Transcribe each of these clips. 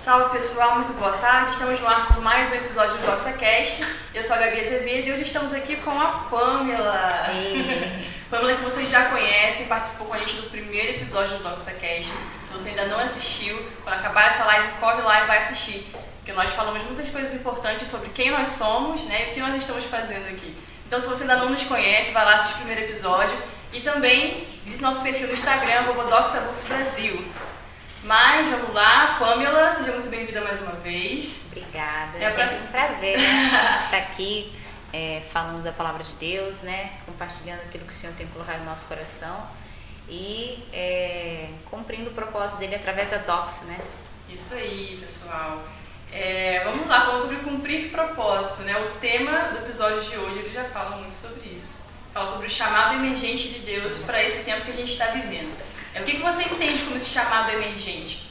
Salve pessoal, muito boa tarde. Estamos no ar com mais um episódio do DoxaCast. Eu sou a Gabi Azevedo e hoje estamos aqui com a Pamela. Pamela que vocês já conhecem, participou com a gente do primeiro episódio do DoxaCast. Se você ainda não assistiu, quando acabar essa live, corre lá e vai assistir. Porque nós falamos muitas coisas importantes sobre quem nós somos né, e o que nós estamos fazendo aqui. Então se você ainda não nos conhece, vai lá assistir o primeiro episódio. E também visite nosso perfil no Instagram, Brasil. Mas vamos lá, Pamela, seja muito bem-vinda mais uma vez. Obrigada, é sempre pra... um prazer né, estar aqui é, falando da palavra de Deus, né, compartilhando aquilo que o Senhor tem colocado no nosso coração e é, cumprindo o propósito dele através da Doxa, né? Isso aí, pessoal. É, vamos lá, falando sobre cumprir propósito, né? O tema do episódio de hoje ele já fala muito sobre isso. Fala sobre o chamado emergente de Deus para esse tempo que a gente está vivendo. É, o que, que você entende como esse chamado emergente?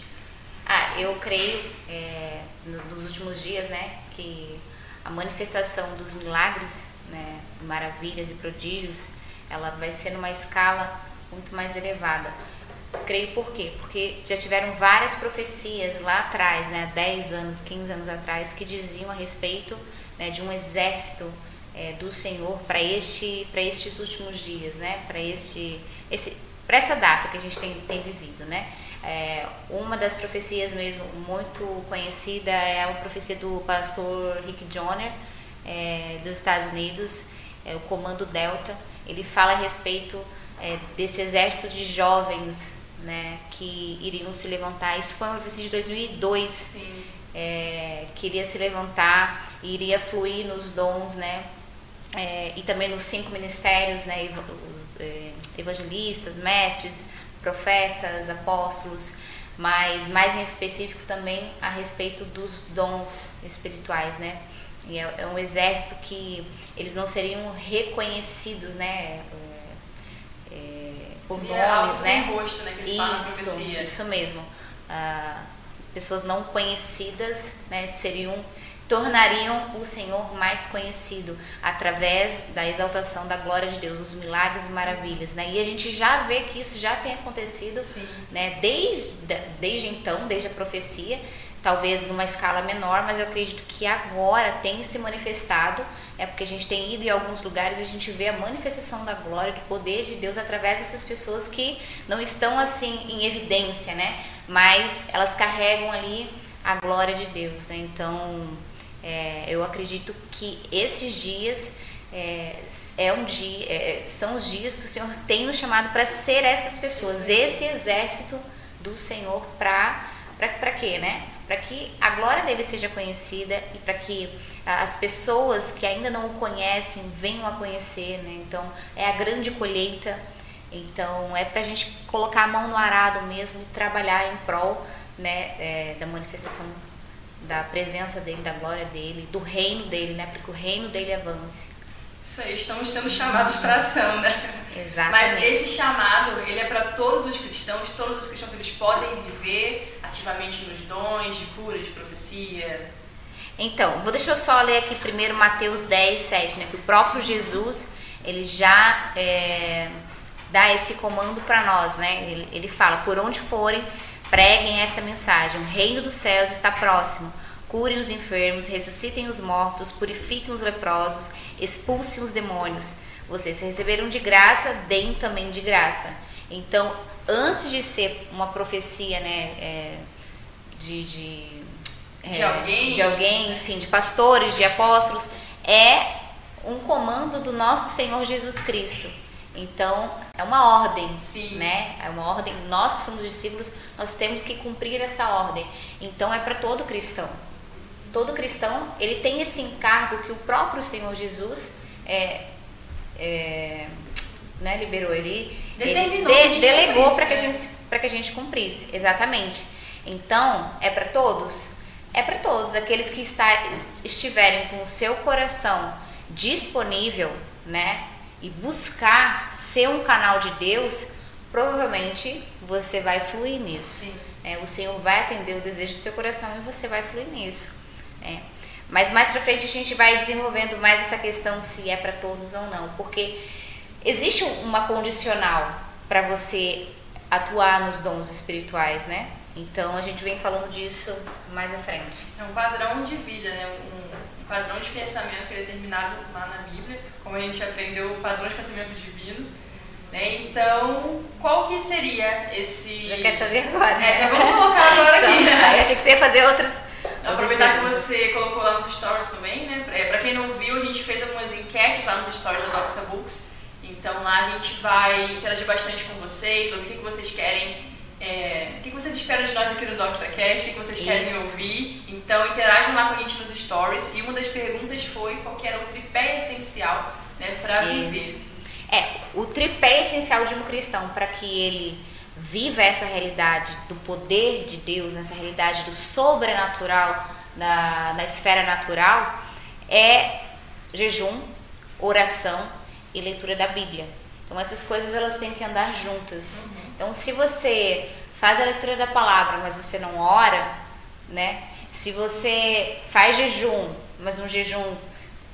Ah, eu creio é, nos últimos dias, né, que a manifestação dos milagres, né, maravilhas e prodígios, ela vai ser numa escala muito mais elevada. Creio por quê? Porque já tiveram várias profecias lá atrás, né, 10 anos, 15 anos atrás, que diziam a respeito né, de um exército é, do Senhor para este, estes últimos dias, né, para este, esse, para essa data que a gente tem, tem vivido, né? É, uma das profecias mesmo muito conhecida é a profecia do pastor Rick Joyner é, dos Estados Unidos, é, o Comando Delta. Ele fala a respeito é, desse exército de jovens né, que iriam se levantar. Isso foi uma profecia de 2002, é, que iria se levantar, iria fluir nos dons, né? É, e também nos cinco ministérios, né, é, evangelistas, mestres, profetas, apóstolos, mas mais em específico também a respeito dos dons espirituais, né? E é, é um exército que eles não seriam reconhecidos, né? É, é por Seria nomes, né? Rosto, né? Que ele isso, isso mesmo. Ah, pessoas não conhecidas, né? Seriam tornariam o Senhor mais conhecido através da exaltação da glória de Deus, os milagres e maravilhas, né? E a gente já vê que isso já tem acontecido, Sim. né? Desde, desde então, desde a profecia, talvez numa escala menor, mas eu acredito que agora tem se manifestado, é porque a gente tem ido em alguns lugares e a gente vê a manifestação da glória, do poder de Deus através dessas pessoas que não estão assim em evidência, né? Mas elas carregam ali a glória de Deus, né? Então, é, eu acredito que esses dias é, é um dia, é, são os dias que o Senhor tem nos chamado para ser essas pessoas, esse exército do Senhor para para quê, né? Para que a glória dele seja conhecida e para que as pessoas que ainda não o conhecem venham a conhecer, né? Então é a grande colheita. Então é para a gente colocar a mão no arado mesmo e trabalhar em prol né, é, da manifestação da presença dele, da glória dele, do reino dele, né? Para que o reino dele avance. Isso aí, estamos sendo chamados para ação, né? Exatamente. Mas esse chamado, ele é para todos os cristãos, todos os cristãos eles podem viver ativamente nos dons de cura, de profecia. Então, vou deixar eu só ler aqui primeiro Mateus 10, 7, né? Que o próprio Jesus, ele já é, dá esse comando para nós, né? Ele, ele fala, por onde forem, Preguem esta mensagem: o reino dos céus está próximo. Curem os enfermos, ressuscitem os mortos, purifiquem os leprosos, expulsem os demônios. Vocês receberam de graça, deem também de graça. Então, antes de ser uma profecia, né, é, de, de, é, de, alguém. de alguém, enfim, de pastores, de apóstolos, é um comando do nosso Senhor Jesus Cristo. Então, é uma ordem, Sim. né? É uma ordem. Nós que somos discípulos, nós temos que cumprir essa ordem. Então, é para todo cristão. Todo cristão, ele tem esse encargo que o próprio Senhor Jesus é, é, né, liberou. Ele, ele de, delegou para que, a né? gente, que a gente cumprisse. Exatamente. Então, é para todos? É para todos. Aqueles que está, estiverem com o seu coração disponível, né? E buscar ser um canal de Deus, provavelmente você vai fluir nisso. É, o Senhor vai atender o desejo do seu coração e você vai fluir nisso. É. Mas mais para frente a gente vai desenvolvendo mais essa questão se é para todos ou não, porque existe uma condicional para você atuar nos dons espirituais, né? Então a gente vem falando disso mais à frente. É um padrão de vida, né? Um, padrão de pensamento que é determinado lá na Bíblia, como a gente aprendeu, o padrão de pensamento divino. Né? Então, qual que seria esse. Já quer saber agora? É, já vamos colocar agora então, aqui. Aí achei que você ia fazer outras. Aproveitar que você colocou lá nos stories também, né? Pra, pra quem não viu, a gente fez algumas enquetes lá nos stories da Doxa Books. Então lá a gente vai interagir bastante com vocês, ouvir o que vocês querem é, o que vocês esperam de nós aqui no DoxaCast, o que vocês querem Isso. ouvir. Então, interajam lá com a gente nos stories. E uma das perguntas foi qual era o tripé essencial né, para viver. É, o tripé essencial de um cristão para que ele viva essa realidade do poder de Deus, essa realidade do sobrenatural na, na esfera natural, é jejum, oração e leitura da Bíblia. Então essas coisas elas têm que andar juntas. Uhum. Então se você faz a leitura da palavra, mas você não ora, né? Se você faz jejum, mas um jejum,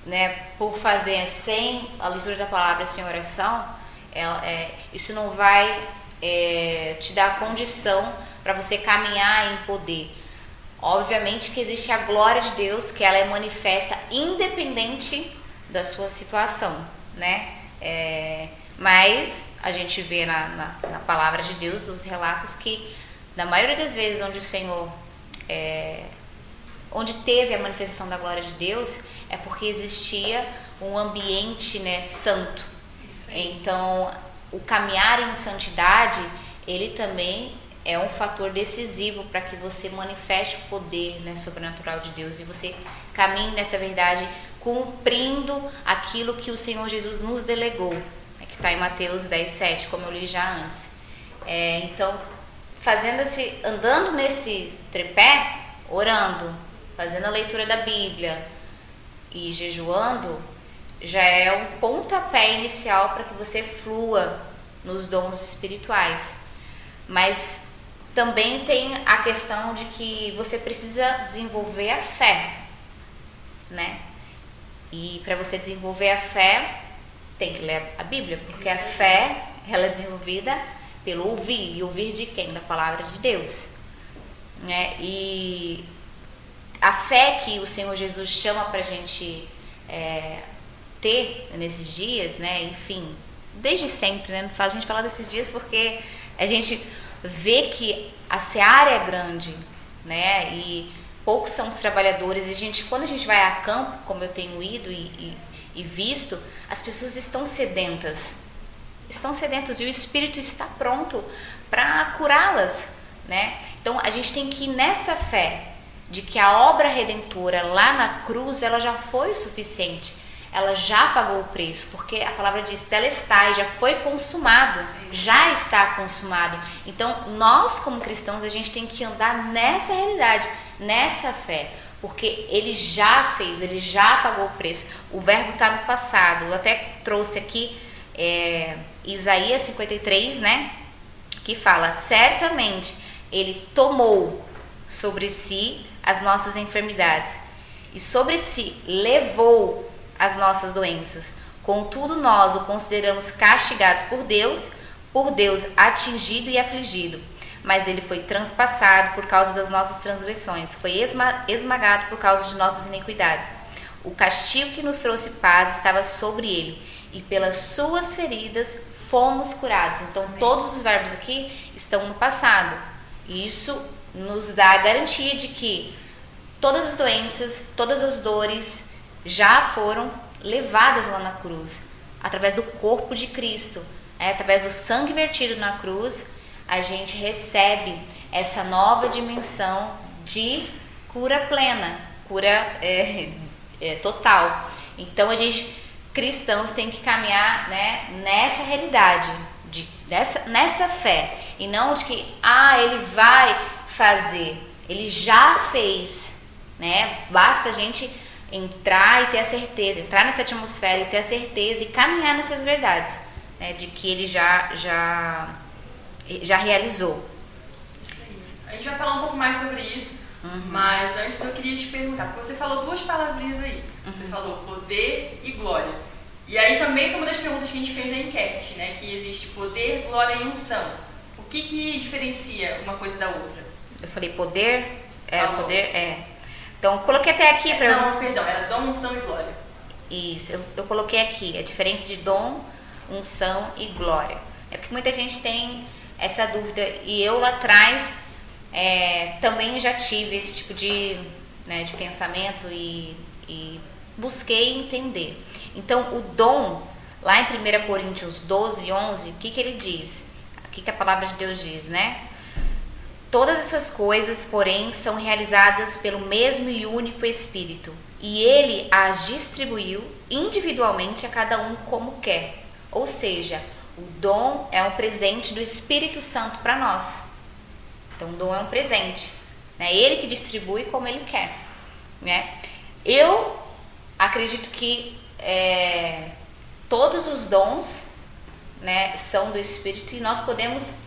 né, por fazer sem a leitura da palavra, sem oração, é, é, isso não vai é, te dar condição para você caminhar em poder. Obviamente que existe a glória de Deus, que ela é manifesta independente da sua situação, né? É, mas a gente vê na, na, na, palavra de Deus os relatos que, na maioria das vezes onde o Senhor, é, onde teve a manifestação da glória de Deus, é porque existia um ambiente né, santo. Então, o caminhar em santidade, ele também é um fator decisivo para que você manifeste o poder né, sobrenatural de Deus e você caminhe nessa verdade cumprindo aquilo que o Senhor Jesus nos delegou que está em Mateus 10, 7, como eu li já antes. É, então, fazendo esse, andando nesse tripé, orando, fazendo a leitura da Bíblia e jejuando, já é um pontapé inicial para que você flua nos dons espirituais. Mas também tem a questão de que você precisa desenvolver a fé, né? E para você desenvolver a fé, tem que ler a Bíblia, porque a fé ela é desenvolvida pelo ouvir. E ouvir de quem? Da palavra de Deus. Né? E a fé que o Senhor Jesus chama para a gente é, ter nesses dias, né? enfim, desde sempre, né? não faz a gente falar desses dias porque a gente vê que a seara é grande, né? E poucos são os trabalhadores. E a gente, quando a gente vai a campo, como eu tenho ido e, e, e visto, as pessoas estão sedentas. Estão sedentas e o Espírito está pronto para curá-las, né? Então a gente tem que ir nessa fé de que a obra redentora lá na cruz ela já foi o suficiente. Ela já pagou o preço, porque a palavra diz telestai, já foi consumado, já está consumado. Então, nós como cristãos, a gente tem que andar nessa realidade, nessa fé porque ele já fez, ele já pagou o preço. O verbo está no passado. Eu até trouxe aqui é, Isaías 53, né? Que fala: certamente ele tomou sobre si as nossas enfermidades e sobre si levou as nossas doenças. Contudo, nós o consideramos castigados por Deus, por Deus atingido e afligido mas ele foi transpassado por causa das nossas transgressões, foi esmagado por causa de nossas iniquidades. O castigo que nos trouxe paz estava sobre ele, e pelas suas feridas fomos curados. Então, todos os verbos aqui estão no passado. Isso nos dá a garantia de que todas as doenças, todas as dores já foram levadas lá na cruz, através do corpo de Cristo, é, através do sangue vertido na cruz a gente recebe essa nova dimensão de cura plena, cura é, é, total. Então a gente cristãos tem que caminhar né, nessa realidade, de, nessa, nessa fé e não de que ah ele vai fazer, ele já fez, né? Basta a gente entrar e ter a certeza, entrar nessa atmosfera e ter a certeza e caminhar nessas verdades, né? De que ele já já já realizou. Isso aí. A gente vai falar um pouco mais sobre isso, uhum. mas antes eu queria te perguntar, porque você falou duas palavrinhas aí. Uhum. Você falou poder e glória. E aí também foi uma das perguntas que a gente fez na enquete, né? Que existe poder, glória e unção. O que, que, diferencia uma coisa da outra? Eu falei poder, é, Falou. poder, é. Então, coloquei até aqui para eu... Não, perdão, era dom, unção e glória. Isso, eu, eu coloquei aqui a diferença de dom, unção e glória. É porque muita gente tem essa dúvida e eu lá atrás é, também já tive esse tipo de, né, de pensamento e, e busquei entender. Então, o dom, lá em 1 Coríntios 12, 11, o que, que ele diz? O que, que a palavra de Deus diz, né? Todas essas coisas, porém, são realizadas pelo mesmo e único Espírito, e ele as distribuiu individualmente a cada um como quer. Ou seja, o dom é um presente do Espírito Santo para nós. Então, o dom é um presente. É né? ele que distribui como ele quer. Né? Eu acredito que é, todos os dons né, são do Espírito e nós podemos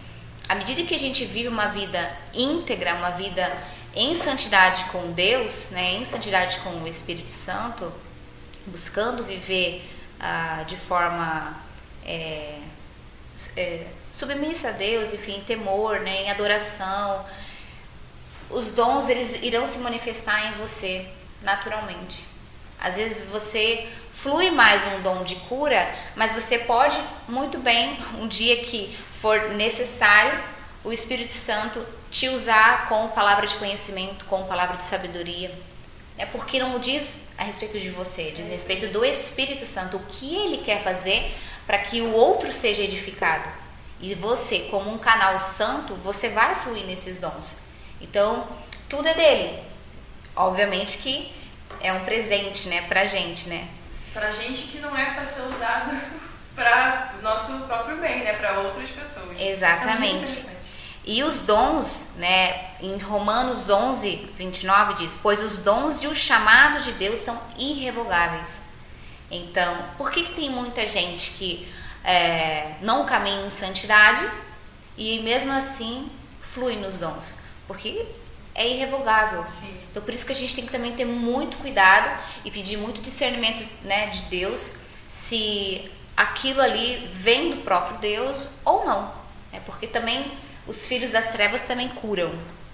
à medida que a gente vive uma vida íntegra, uma vida em santidade com Deus, né, em santidade com o Espírito Santo, buscando viver ah, de forma é, é, submissa a Deus, enfim, em temor, né, em adoração, os dons eles irão se manifestar em você naturalmente. Às vezes você flui mais um dom de cura, mas você pode muito bem um dia que for necessário, o Espírito Santo te usar com palavra de conhecimento, com palavra de sabedoria. É porque não diz a respeito de você, diz a respeito do Espírito Santo, o que ele quer fazer para que o outro seja edificado. E você, como um canal santo, você vai fluir nesses dons. Então, tudo é dele. Obviamente que é um presente, né, pra gente, né? Pra gente que não é para ser usado para nosso próprio bem, né, para outras pessoas. Exatamente. É e os dons, né, em Romanos 11, 29 diz: Pois os dons e os chamados de Deus são irrevogáveis. Então, por que, que tem muita gente que é, não caminha em santidade e mesmo assim flui nos dons? Porque é irrevogável. Sim. Então, por isso que a gente tem que também ter muito cuidado e pedir muito discernimento né, de Deus se aquilo ali vem do próprio Deus ou não. É porque também os filhos das trevas também curam,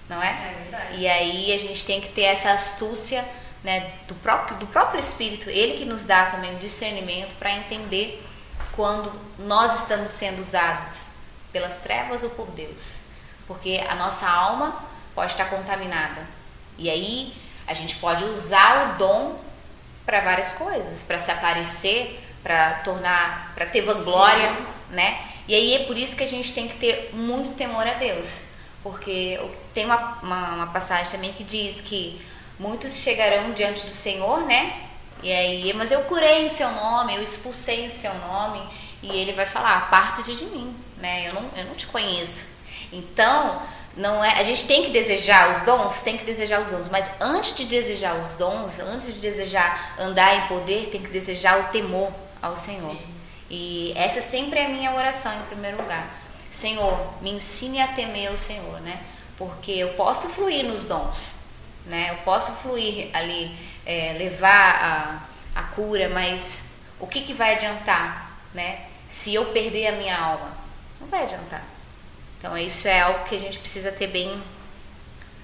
não é? É verdade. E aí a gente tem que ter essa astúcia né, do, próprio, do próprio Espírito, ele que nos dá também o discernimento para entender quando nós estamos sendo usados pelas trevas ou por Deus. Porque a nossa alma pode estar contaminada. E aí a gente pode usar o dom para várias coisas, para se aparecer, para tornar, para ter vanglória, Sim. né? E aí é por isso que a gente tem que ter muito temor a Deus, porque tem uma, uma, uma passagem também que diz que muitos chegarão diante do Senhor, né? E aí, mas eu curei em seu nome, eu expulsei em seu nome, e ele vai falar: aparta-te de mim, né? Eu não, eu não te conheço. Então, não é, a gente tem que desejar os dons, tem que desejar os dons, mas antes de desejar os dons, antes de desejar andar em poder, tem que desejar o temor ao Senhor. Sim. E essa sempre é a minha oração em primeiro lugar. Senhor, me ensine a temer o Senhor, né? Porque eu posso fluir nos dons, né? Eu posso fluir ali, é, levar a, a cura, mas o que, que vai adiantar, né? Se eu perder a minha alma, não vai adiantar. Então isso é algo que a gente precisa ter bem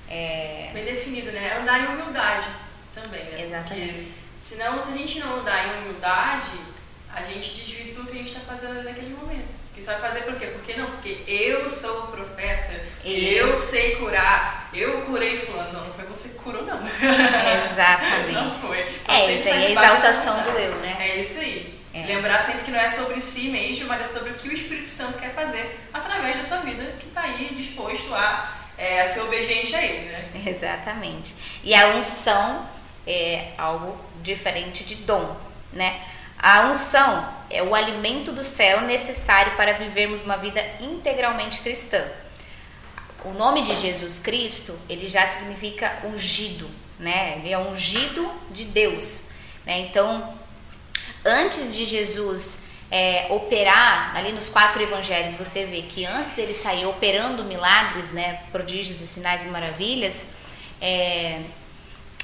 é... bem definido, né? Andar em humildade também, né? Exatamente. Porque, senão, se a gente não andar em humildade, a gente desvirtua o que a gente está fazendo naquele momento. Isso vai fazer por quê? Porque não, porque eu sou o profeta, eu, eu sei curar, eu curei fulano. Não, não foi você que curou, não. Exatamente. não foi. Então, é, tem a exaltação do eu, né? É isso aí. É. Lembrar sempre que não é sobre si mesmo, mas é sobre o que o Espírito Santo quer fazer através da sua vida, que está aí disposto a, é, a ser obediente a Ele, né? Exatamente. E a unção é algo diferente de dom, né? A unção é o alimento do céu necessário para vivermos uma vida integralmente cristã. O nome de Jesus Cristo, ele já significa ungido, né? Ele é ungido de Deus, né? Então, antes de Jesus é, operar, ali nos quatro evangelhos, você vê que antes dele sair operando milagres, né, prodígios e sinais e maravilhas, é,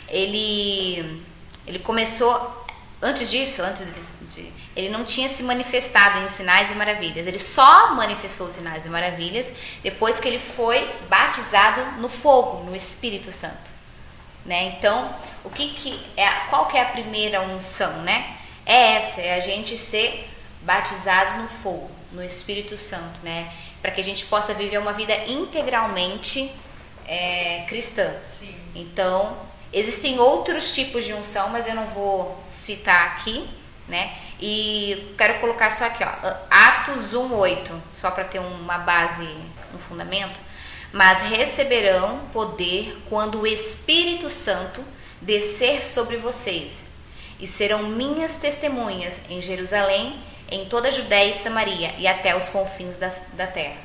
ele, ele começou Antes disso, antes de, ele não tinha se manifestado em sinais e maravilhas. Ele só manifestou sinais e maravilhas depois que ele foi batizado no fogo, no Espírito Santo. Né? Então, o que, que é, qual que é a primeira unção, né? É essa, é a gente ser batizado no fogo, no Espírito Santo, né? Para que a gente possa viver uma vida integralmente é, cristã. Sim. Então, existem outros tipos de unção, mas eu não vou citar aqui, né? E quero colocar só aqui, ó, Atos 1:8, só para ter uma base, um fundamento. Mas receberão poder quando o Espírito Santo descer sobre vocês, e serão minhas testemunhas em Jerusalém, em toda a Judéia e Samaria e até os confins da, da terra.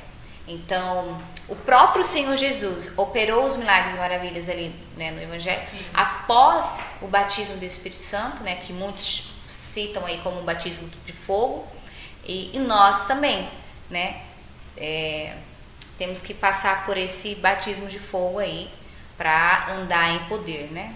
Então, o próprio Senhor Jesus operou os milagres e maravilhas ali né, no Evangelho Sim. após o batismo do Espírito Santo, né, que muitos citam aí como um batismo de fogo, e, e nós também, né, é, temos que passar por esse batismo de fogo aí para andar em poder, né?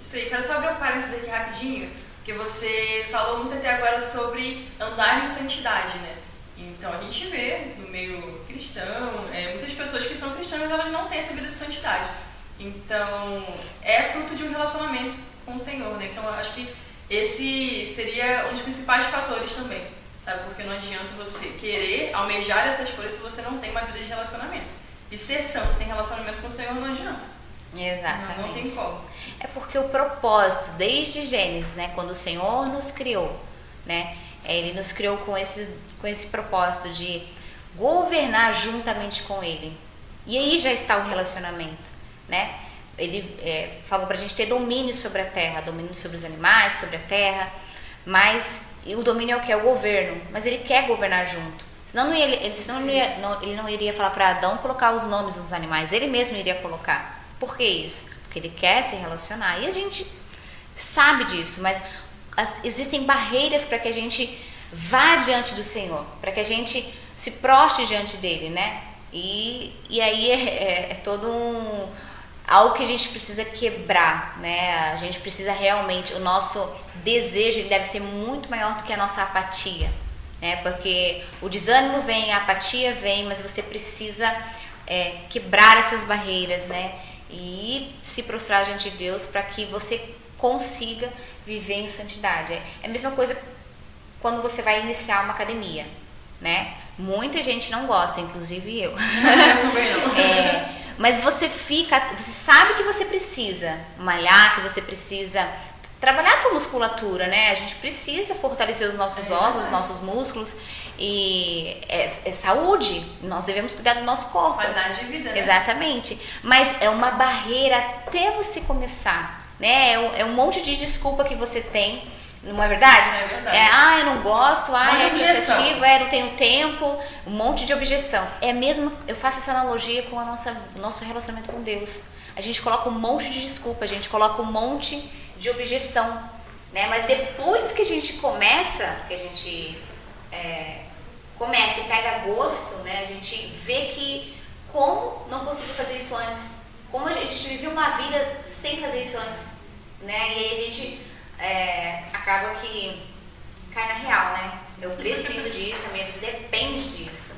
Isso aí, quero só abrir um parênteses aqui rapidinho, porque você falou muito até agora sobre andar em santidade, né? Então a gente vê no meio cristão, é, muitas pessoas que são cristãs, elas não têm essa vida de santidade. Então é fruto de um relacionamento com o Senhor, né? Então eu acho que esse seria um dos principais fatores também, sabe? Porque não adianta você querer almejar essas coisas se você não tem uma vida de relacionamento. E ser santo sem relacionamento com o Senhor não adianta. Exatamente. Não, não tem como. É porque o propósito, desde Gênesis, né, quando o Senhor nos criou, né, ele nos criou com, esses, com esse propósito de governar juntamente com Ele. E aí já está o relacionamento, né? Ele é, falou para a gente ter domínio sobre a terra, domínio sobre os animais, sobre a terra, mas o domínio é o que? É o governo, mas ele quer governar junto. Senão, não ia, ele, senão não ia, não, ele não iria falar para Adão colocar os nomes dos animais, ele mesmo iria colocar. Por que isso? Porque ele quer se relacionar. E a gente sabe disso, mas as, existem barreiras para que a gente vá diante do Senhor, para que a gente se proste diante dele, né? E, e aí é, é, é todo um algo que a gente precisa quebrar, né? A gente precisa realmente, o nosso desejo ele deve ser muito maior do que a nossa apatia, né? Porque o desânimo vem, a apatia vem, mas você precisa é, quebrar essas barreiras, né? E se prostrar diante de Deus para que você consiga viver em santidade. É a mesma coisa quando você vai iniciar uma academia, né? Muita gente não gosta, inclusive eu. Eu também não. É, mas você fica, você sabe que você precisa malhar, que você precisa trabalhar a tua musculatura, né? A gente precisa fortalecer os nossos É ossos, os nossos músculos e é, é saúde. Nós devemos cuidar do nosso corpo. Qualidade de vida, né? Exatamente. Mas é uma barreira até você começar, né? É um, é um monte de desculpa que você tem, não é verdade? É verdade. ah, eu não gosto, ah, de é cansativo, é, não tenho tempo, um monte de objeção. É mesmo, eu faço essa analogia com a nossa, o nosso relacionamento com Deus. A gente coloca um monte de desculpa, a gente coloca um monte de objeção, né? Mas depois que a gente começa, que a gente é, começa e pega gosto, né? A gente vê que como não consigo fazer isso antes, como a gente viveu uma vida sem fazer isso antes, né? E aí a gente é, acaba que cai na real, né? Eu preciso disso, a minha vida depende disso,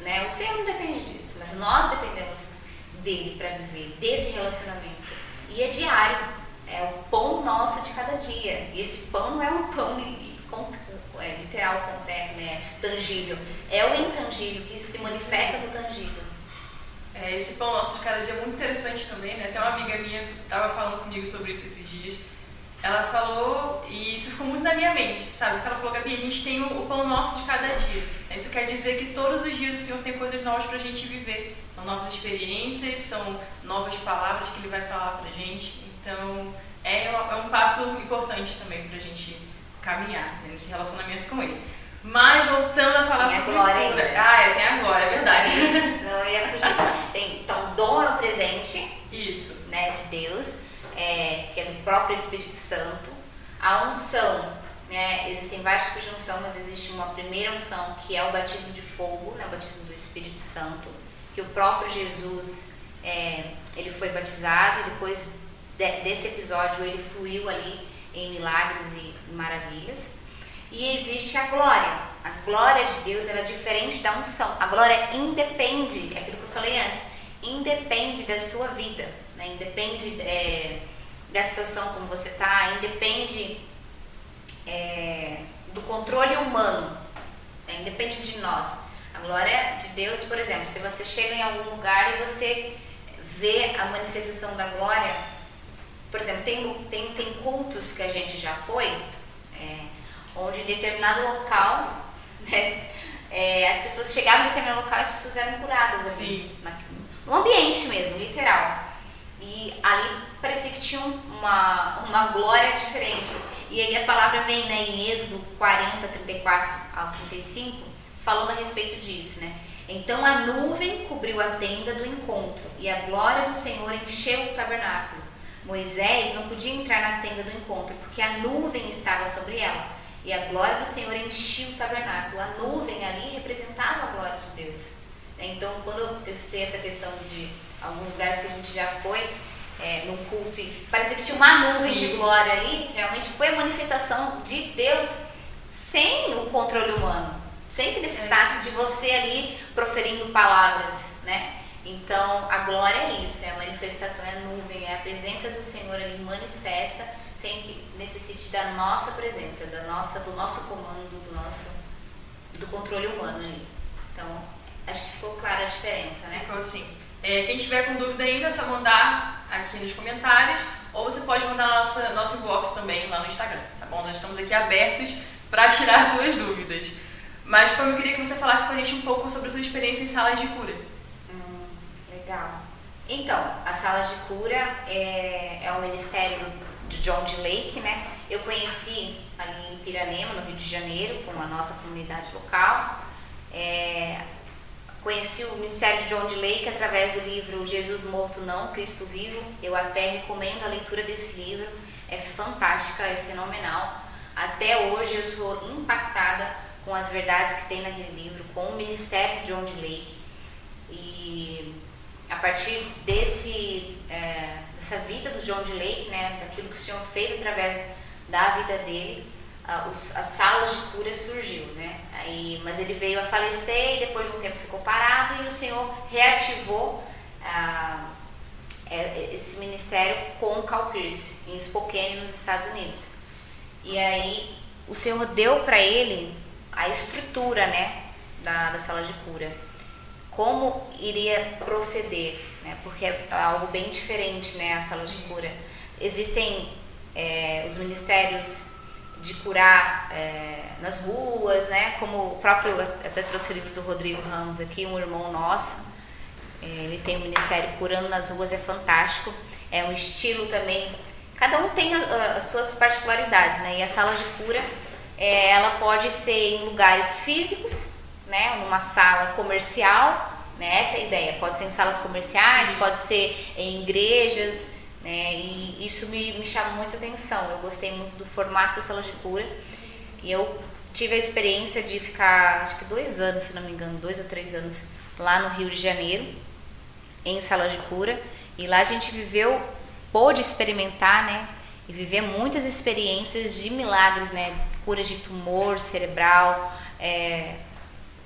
né? O Senhor não depende disso, mas nós dependemos dele para viver, desse relacionamento. E é diário, é o pão nosso de cada dia. E esse pão não é um pão é, literal, concreto, né? tangível. É o intangível que se manifesta no tangível. É, esse pão nosso de cada dia é muito interessante também, né? Até uma amiga minha estava falando comigo sobre isso esses dias. Ela falou, e isso ficou muito na minha mente, sabe? Porque ela falou, Gabi, a gente tem o, o pão nosso de cada dia. Isso quer dizer que todos os dias o Senhor tem coisas novas pra gente viver. São novas experiências, são novas palavras que Ele vai falar pra gente. Então, é, é um passo importante também pra gente caminhar né, nesse relacionamento com Ele. Mas voltando a falar Tem a sobre cura. ainda. Ah, é, tem agora, é verdade. Senão eu ia fugir. Tem, então, dom é um presente, Isso. né, de Deus, é, que é do próprio Espírito Santo. A unção, né, existem vários tipos de unção, mas existe uma primeira unção que é o batismo de fogo, né, o batismo do Espírito Santo, que o próprio Jesus é, ele foi batizado e depois de- desse episódio ele fluiu ali em milagres e maravilhas. E existe a glória. A glória de Deus ela é diferente da unção. A glória independe, é aquilo que eu falei antes, independe da sua vida, né? independe é, da situação como você está, independe é, do controle humano, né? independe de nós. A glória de Deus, por exemplo, se você chega em algum lugar e você vê a manifestação da glória, por exemplo, tem, tem, tem cultos que a gente já foi, é, onde em determinado local, né, é, as pessoas chegavam em determinado local e as pessoas eram curadas ali, na, no ambiente mesmo, literal. E ali parecia que tinha uma, uma glória diferente. E aí a palavra vem né, em Êxodo 40, 34 ao 35, falando a respeito disso, né? Então a nuvem cobriu a tenda do encontro e a glória do Senhor encheu o tabernáculo. Moisés não podia entrar na tenda do encontro porque a nuvem estava sobre ela e a glória do Senhor enchia o tabernáculo. A nuvem ali representava a glória de Deus. Então, quando eu citei essa questão de alguns lugares que a gente já foi, é, no culto, e parecia que tinha uma nuvem Sim. de glória ali, realmente foi a manifestação de Deus sem o controle humano, sem que necessitasse é de você ali proferindo palavras, né? Então, a glória é isso, é a manifestação, é a nuvem, é a presença do Senhor ali manifesta sem que necessite da nossa presença, da nossa, do nosso comando, do nosso do controle humano ali. Então, acho que ficou clara a diferença, né? Ficou sim. É, quem tiver com dúvida ainda é só mandar aqui nos comentários ou você pode mandar no nosso, nosso inbox também lá no Instagram, tá bom? Nós estamos aqui abertos para tirar suas dúvidas. Mas, como eu queria que você falasse com a gente um pouco sobre a sua experiência em salas de cura. Hum, legal. Então, as salas de cura é, é o ministério de John D. Lake, né? Eu conheci ali em Piranema, no Rio de Janeiro, com a nossa comunidade local. É, conheci o ministério de John D. Lake através do livro Jesus Morto Não, Cristo Vivo. Eu até recomendo a leitura desse livro. É fantástica, é fenomenal. Até hoje eu sou impactada com as verdades que tem naquele livro, com o ministério de John. Lake. E a partir desse, é, dessa vida do John D. Lake, né, daquilo que o Senhor fez através da vida dele, os, as salas de cura surgiu, né? Aí, mas ele veio a falecer e depois de um tempo ficou parado e o Senhor reativou ah, é, esse ministério com Cal Pierce em Spokane, nos Estados Unidos. E aí o Senhor deu para ele a estrutura, né, da, da sala de cura, como iria proceder, né? Porque é algo bem diferente, né, a sala Sim. de cura. Existem é, os ministérios de curar é, nas ruas, né? Como o próprio, até trouxe o livro do Rodrigo Ramos aqui, um irmão nosso, é, ele tem o um Ministério Curando nas Ruas, é fantástico. É um estilo também, cada um tem a, as suas particularidades, né? E a sala de cura, é, ela pode ser em lugares físicos, né? Numa sala comercial, né? Essa é a ideia. Pode ser em salas comerciais, Sim. pode ser em igrejas, né? E isso me, me chamou muita atenção. Eu gostei muito do formato da sala de cura e eu tive a experiência de ficar, acho que dois anos, se não me engano, dois ou três anos lá no Rio de Janeiro, em sala de cura. E lá a gente viveu, pôde experimentar, né? E viver muitas experiências de milagres, né? Curas de tumor cerebral, é,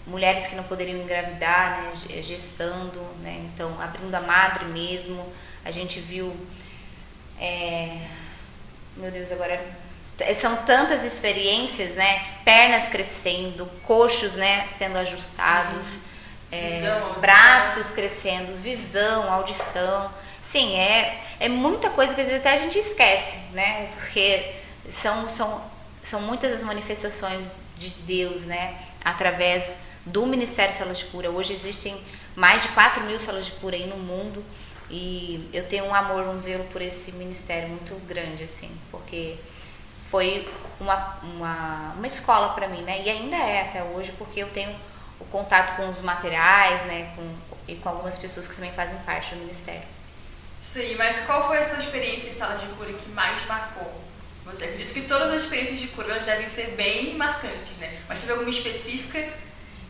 mulheres que não poderiam engravidar, né? Gestando, né? Então, abrindo a madre mesmo. A gente viu é, meu Deus, agora são tantas experiências, né? Pernas crescendo, coxos, né, sendo ajustados, é, visão, braços crescendo, visão, audição. Sim, é, é muita coisa que às vezes até a gente esquece, né? Porque são, são, são muitas as manifestações de Deus, né? Através do Ministério Salas de Cura. Hoje existem mais de 4 mil salas de cura aí no mundo. E eu tenho um amor, um zelo por esse ministério muito grande, assim, porque foi uma, uma, uma escola para mim, né? E ainda é até hoje, porque eu tenho o contato com os materiais, né? Com, e com algumas pessoas que também fazem parte do ministério. Sim, mas qual foi a sua experiência em sala de cura que mais marcou? Você acredito que todas as experiências de cura devem ser bem marcantes, né? Mas teve alguma específica?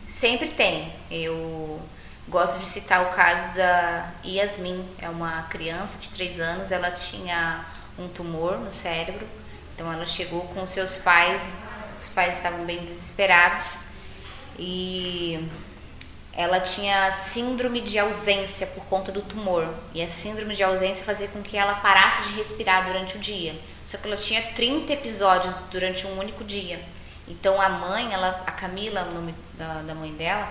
Sempre tem. Eu Gosto de citar o caso da Yasmin, é uma criança de 3 anos, ela tinha um tumor no cérebro, então ela chegou com seus pais os pais estavam bem desesperados e ela tinha síndrome de ausência por conta do tumor. E a síndrome de ausência fazia com que ela parasse de respirar durante o dia. Só que ela tinha 30 episódios durante um único dia. Então a mãe, ela, a Camila, o nome da, da mãe dela,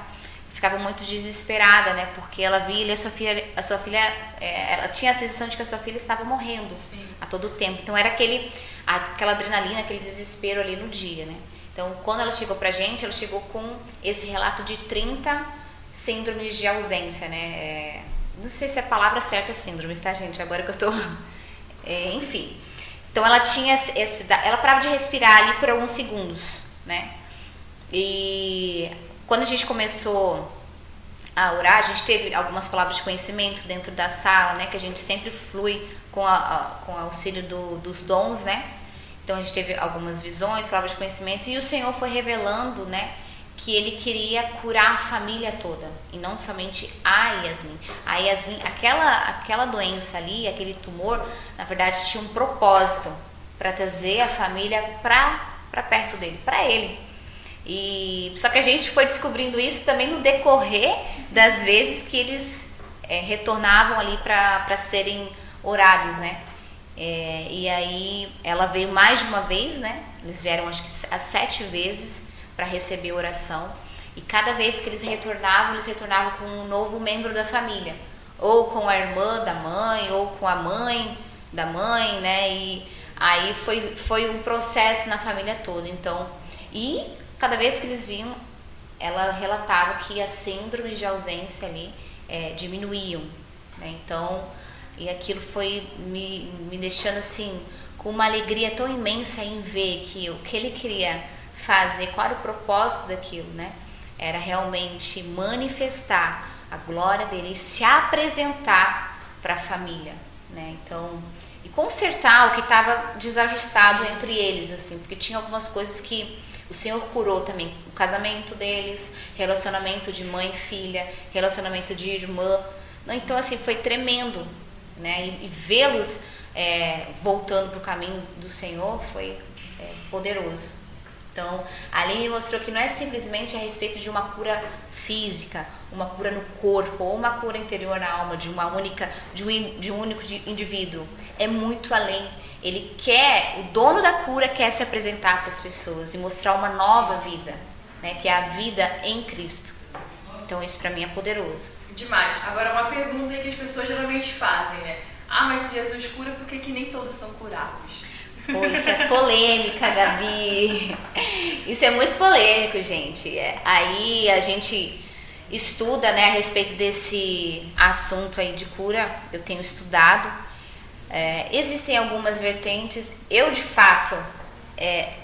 ficava muito desesperada, né? Porque ela via a sua filha, a sua filha, é, ela tinha a sensação de que a sua filha estava morrendo Sim. a todo tempo. Então era aquele, aquela adrenalina, aquele desespero ali no dia, né? Então quando ela chegou pra gente, ela chegou com esse relato de 30 síndromes de ausência, né? É, não sei se a palavra certa é síndromes, tá, gente? Agora que eu tô. É, enfim. Então ela tinha esse. Ela parava de respirar ali por alguns segundos, né? E quando a gente começou a orar, a gente teve algumas palavras de conhecimento dentro da sala, né? Que a gente sempre flui com, a, a, com o auxílio do, dos dons, né? Então a gente teve algumas visões, palavras de conhecimento, e o Senhor foi revelando, né? que ele queria curar a família toda e não somente a Yasmin. A Yasmin, aquela aquela doença ali, aquele tumor, na verdade tinha um propósito para trazer a família para para perto dele, para ele. E só que a gente foi descobrindo isso também no decorrer das vezes que eles é, retornavam ali para serem orados, né? É, e aí ela veio mais de uma vez, né? Eles vieram acho que as sete vezes para receber oração. E cada vez que eles retornavam, eles retornavam com um novo membro da família, ou com a irmã da mãe, ou com a mãe da mãe, né? E aí foi, foi um processo na família toda. Então, e cada vez que eles vinham, ela relatava que as síndromes de ausência ali é, diminuíam, né? Então, e aquilo foi me, me deixando assim com uma alegria tão imensa em ver que o que ele queria fazer, qual era o propósito daquilo, né? Era realmente manifestar a glória dele e se apresentar para a família, né? Então, e consertar o que estava desajustado entre eles, assim, porque tinha algumas coisas que o Senhor curou também, o casamento deles, relacionamento de mãe e filha, relacionamento de irmã. Então, assim, foi tremendo, né? E, e vê-los é, voltando para o caminho do Senhor foi é, poderoso. Então, ali me mostrou que não é simplesmente a respeito de uma cura física, uma cura no corpo ou uma cura interior na alma de uma única, de um, de um único indivíduo. É muito além. Ele quer, o dono da cura quer se apresentar para as pessoas e mostrar uma nova vida, né, que é a vida em Cristo. Então isso para mim é poderoso. Demais. Agora uma pergunta que as pessoas geralmente fazem, né? Ah, mas se Jesus cura, por que, que nem todos são curados? Pô, isso é polêmica, Gabi. Isso é muito polêmico, gente. É, aí a gente estuda né, a respeito desse assunto aí de cura. Eu tenho estudado. É, existem algumas vertentes. Eu, de fato, é,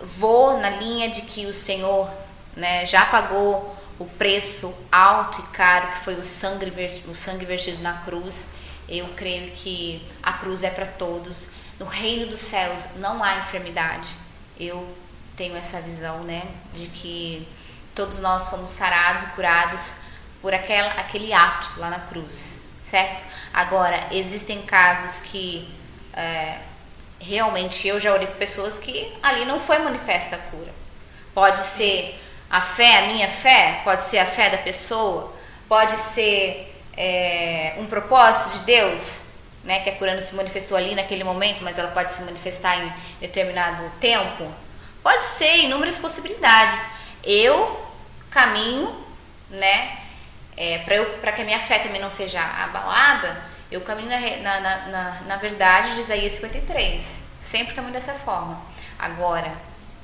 vou na linha de que o Senhor né, já pagou o preço alto e caro que foi o sangue, o sangue vertido na cruz. Eu creio que a cruz é para todos no reino dos céus não há enfermidade. Eu tenho essa visão, né, de que todos nós fomos sarados e curados por aquela, aquele ato lá na cruz, certo? Agora, existem casos que é, realmente eu já orei por pessoas que ali não foi manifesta a cura. Pode ser a fé, a minha fé, pode ser a fé da pessoa, pode ser é, um propósito de Deus, né, que a cura não se manifestou ali naquele momento, mas ela pode se manifestar em determinado tempo? Pode ser, inúmeras possibilidades. Eu caminho, né, é, para que a minha fé também não seja abalada, eu caminho na, na, na, na verdade de Isaías 53. Sempre caminho dessa forma. Agora,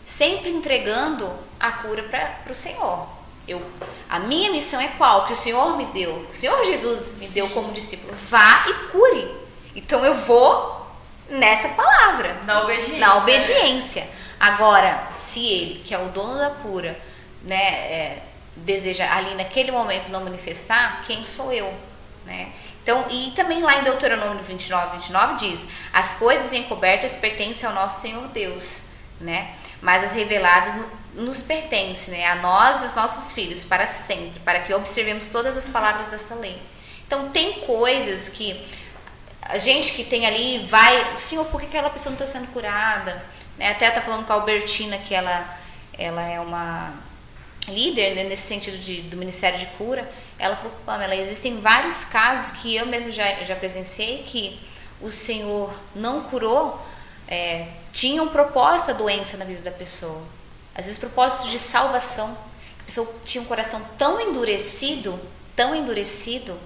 sempre entregando a cura para o Senhor. Eu, a minha missão é qual? Que o Senhor me deu, o Senhor Jesus me Sim. deu como discípulo. Vá e cure. Então eu vou nessa palavra. Na obediência. Na obediência. Né? Agora, se ele, que é o dono da cura, né, é, deseja ali naquele momento não manifestar, quem sou eu? Né? Então, e também lá em Deuteronômio 29, 29 diz: as coisas encobertas pertencem ao nosso Senhor Deus, né? Mas as reveladas nos pertencem, né? A nós e os nossos filhos para sempre, para que observemos todas as palavras desta lei. Então, tem coisas que a gente que tem ali vai, Senhor, por que aquela pessoa não está sendo curada? Né? Até tá falando com a Albertina que ela, ela é uma líder né, nesse sentido de, do Ministério de Cura. Ela falou, Pamela, existem vários casos que eu mesmo já, já presenciei que o Senhor não curou, é, tinha um propósito a doença na vida da pessoa. Às vezes propósito de salvação. A pessoa tinha um coração tão endurecido, tão endurecido,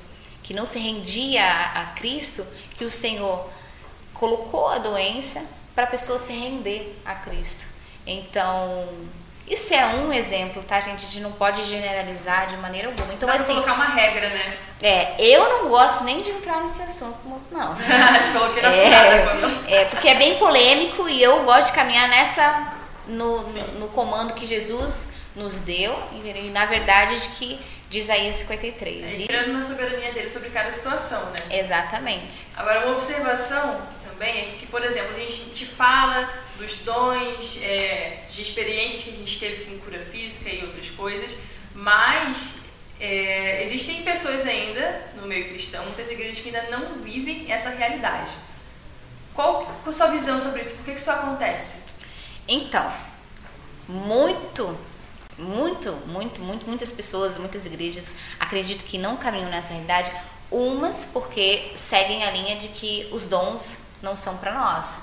que não se rendia a, a Cristo, que o Senhor colocou a doença para a pessoa se render a Cristo. Então, isso é um exemplo, tá, gente? A gente não pode generalizar de maneira alguma. Então, Dá assim. colocar uma regra, né? É, eu não gosto nem de entrar nesse assunto, não. Te coloquei na é, furada, é, porque é bem polêmico e eu gosto de caminhar nessa. No, no, no, comando que Jesus nos deu, e na verdade de que de Isaías 53. É, e na soberania dele sobre cada situação, né? Exatamente. Agora, uma observação também é que, por exemplo, a gente fala dos dons, é, de experiências que a gente teve com cura física e outras coisas, mas é, existem pessoas ainda no meio cristão, muitas igrejas que ainda não vivem essa realidade. Qual, qual a sua visão sobre isso? Por que, que isso acontece? Então, muito, muito, muito, muito, muitas pessoas, muitas igrejas acredito que não caminham nessa realidade. Umas porque seguem a linha de que os dons não são para nós,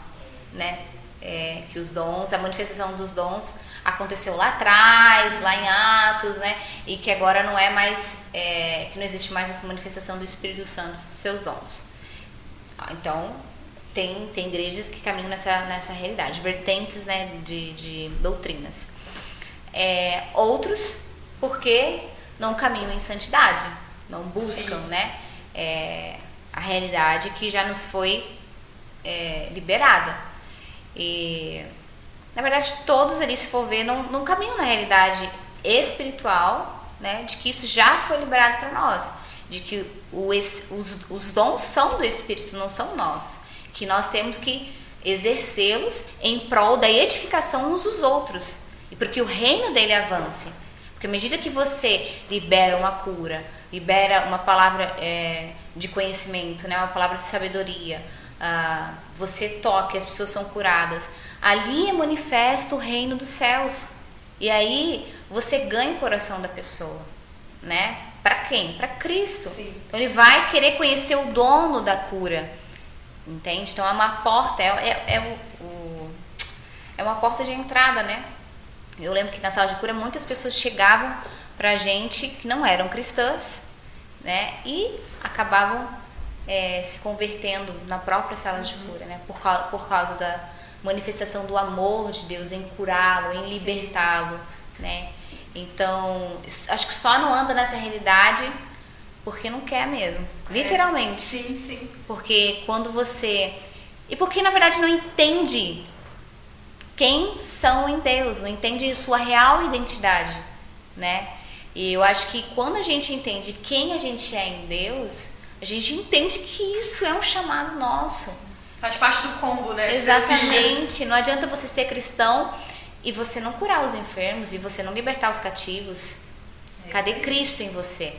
né? É, que os dons, a manifestação dos dons aconteceu lá atrás, lá em Atos, né? E que agora não é mais, é, que não existe mais essa manifestação do Espírito Santo dos seus dons. Então, tem, tem igrejas que caminham nessa, nessa realidade, vertentes né, de, de doutrinas. É, outros, porque não caminham em santidade, não buscam né, é, a realidade que já nos foi é, liberada. E, na verdade, todos ali, se for ver, não, não caminham na realidade espiritual, né, de que isso já foi liberado para nós, de que o, os, os dons são do Espírito, não são nossos, que nós temos que exercê-los em prol da edificação uns dos outros e porque o reino dele avance. Porque à medida que você libera uma cura, libera uma palavra é, de conhecimento, né, uma palavra de sabedoria, ah, você toca e as pessoas são curadas, ali é manifesto o reino dos céus. E aí você ganha o coração da pessoa, né? Para quem? Para Cristo. Sim. Então ele vai querer conhecer o dono da cura, entende? Então é uma porta, é, é, é o, o, é uma porta de entrada, né? Eu lembro que na sala de cura muitas pessoas chegavam pra gente que não eram cristãs, né? E acabavam é, se convertendo na própria sala de cura, né? Por, por causa da manifestação do amor de Deus em curá-lo, em libertá-lo, né? Então, acho que só não anda nessa realidade porque não quer mesmo, é. literalmente. Sim, sim. Porque quando você e porque na verdade não entende quem são em Deus, não entende sua real identidade, né? E eu acho que quando a gente entende quem a gente é em Deus, a gente entende que isso é um chamado nosso. Faz parte do combo, né? Exatamente. Não adianta você ser cristão e você não curar os enfermos e você não libertar os cativos. É Cadê Cristo em você?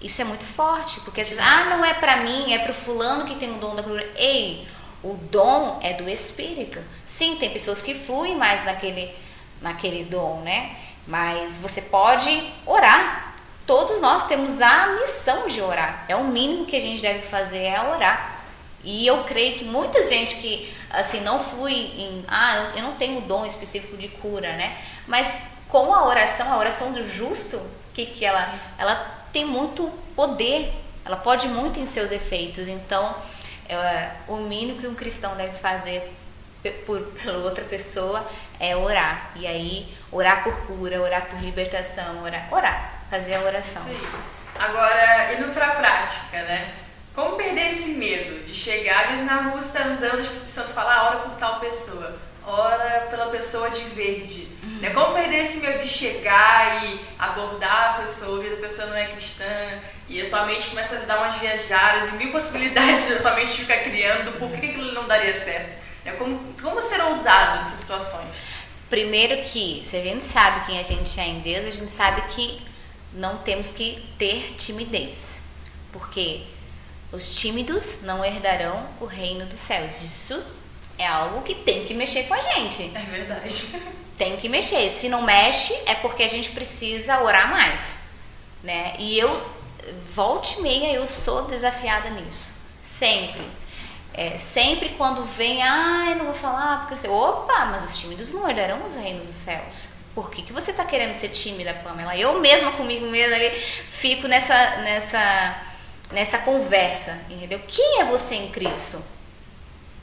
Isso é muito forte, porque as pessoas, ah, não é para mim, é para o fulano que tem o dom da cura. Ei, o dom é do Espírito. Sim, tem pessoas que fluem mais naquele, naquele dom, né? Mas você pode orar todos nós temos a missão de orar. É o mínimo que a gente deve fazer é orar. E eu creio que muita gente que assim não flui em, ah, eu não tenho dom específico de cura, né? Mas com a oração, a oração do justo, que que ela ela tem muito poder, ela pode muito em seus efeitos. Então, é, o mínimo que um cristão deve fazer por, pela outra pessoa é orar. E aí, orar por cura, orar por libertação, orar, orar fazer a oração. Isso aí. Agora, indo para a prática, né? Como perder esse medo de chegar, às vezes na rua você está andando, o Espírito Santo fala, ah, ora por tal pessoa, ora pela pessoa de verde. Uhum. Né? Como perder esse medo de chegar e abordar a pessoa, às vezes a pessoa não é cristã, e a tua mente começa a dar umas viajadas e mil possibilidades, a sua mente fica criando por que aquilo não daria certo. Né? Como, como ser ousado nessas situações? Primeiro que, se a gente sabe quem a gente é em Deus, a gente sabe que não temos que ter timidez, porque os tímidos não herdarão o reino dos céus. Isso é algo que tem que mexer com a gente. É verdade. Tem que mexer. Se não mexe, é porque a gente precisa orar mais, né? E eu volte e meia eu sou desafiada nisso, sempre. É, sempre quando vem, ah, eu não vou falar porque você, opa, mas os tímidos não herdarão os reinos dos céus. Por que, que você está querendo ser tímida, Pamela? Eu mesma comigo mesma ali fico nessa nessa nessa conversa, entendeu? Quem é você em Cristo?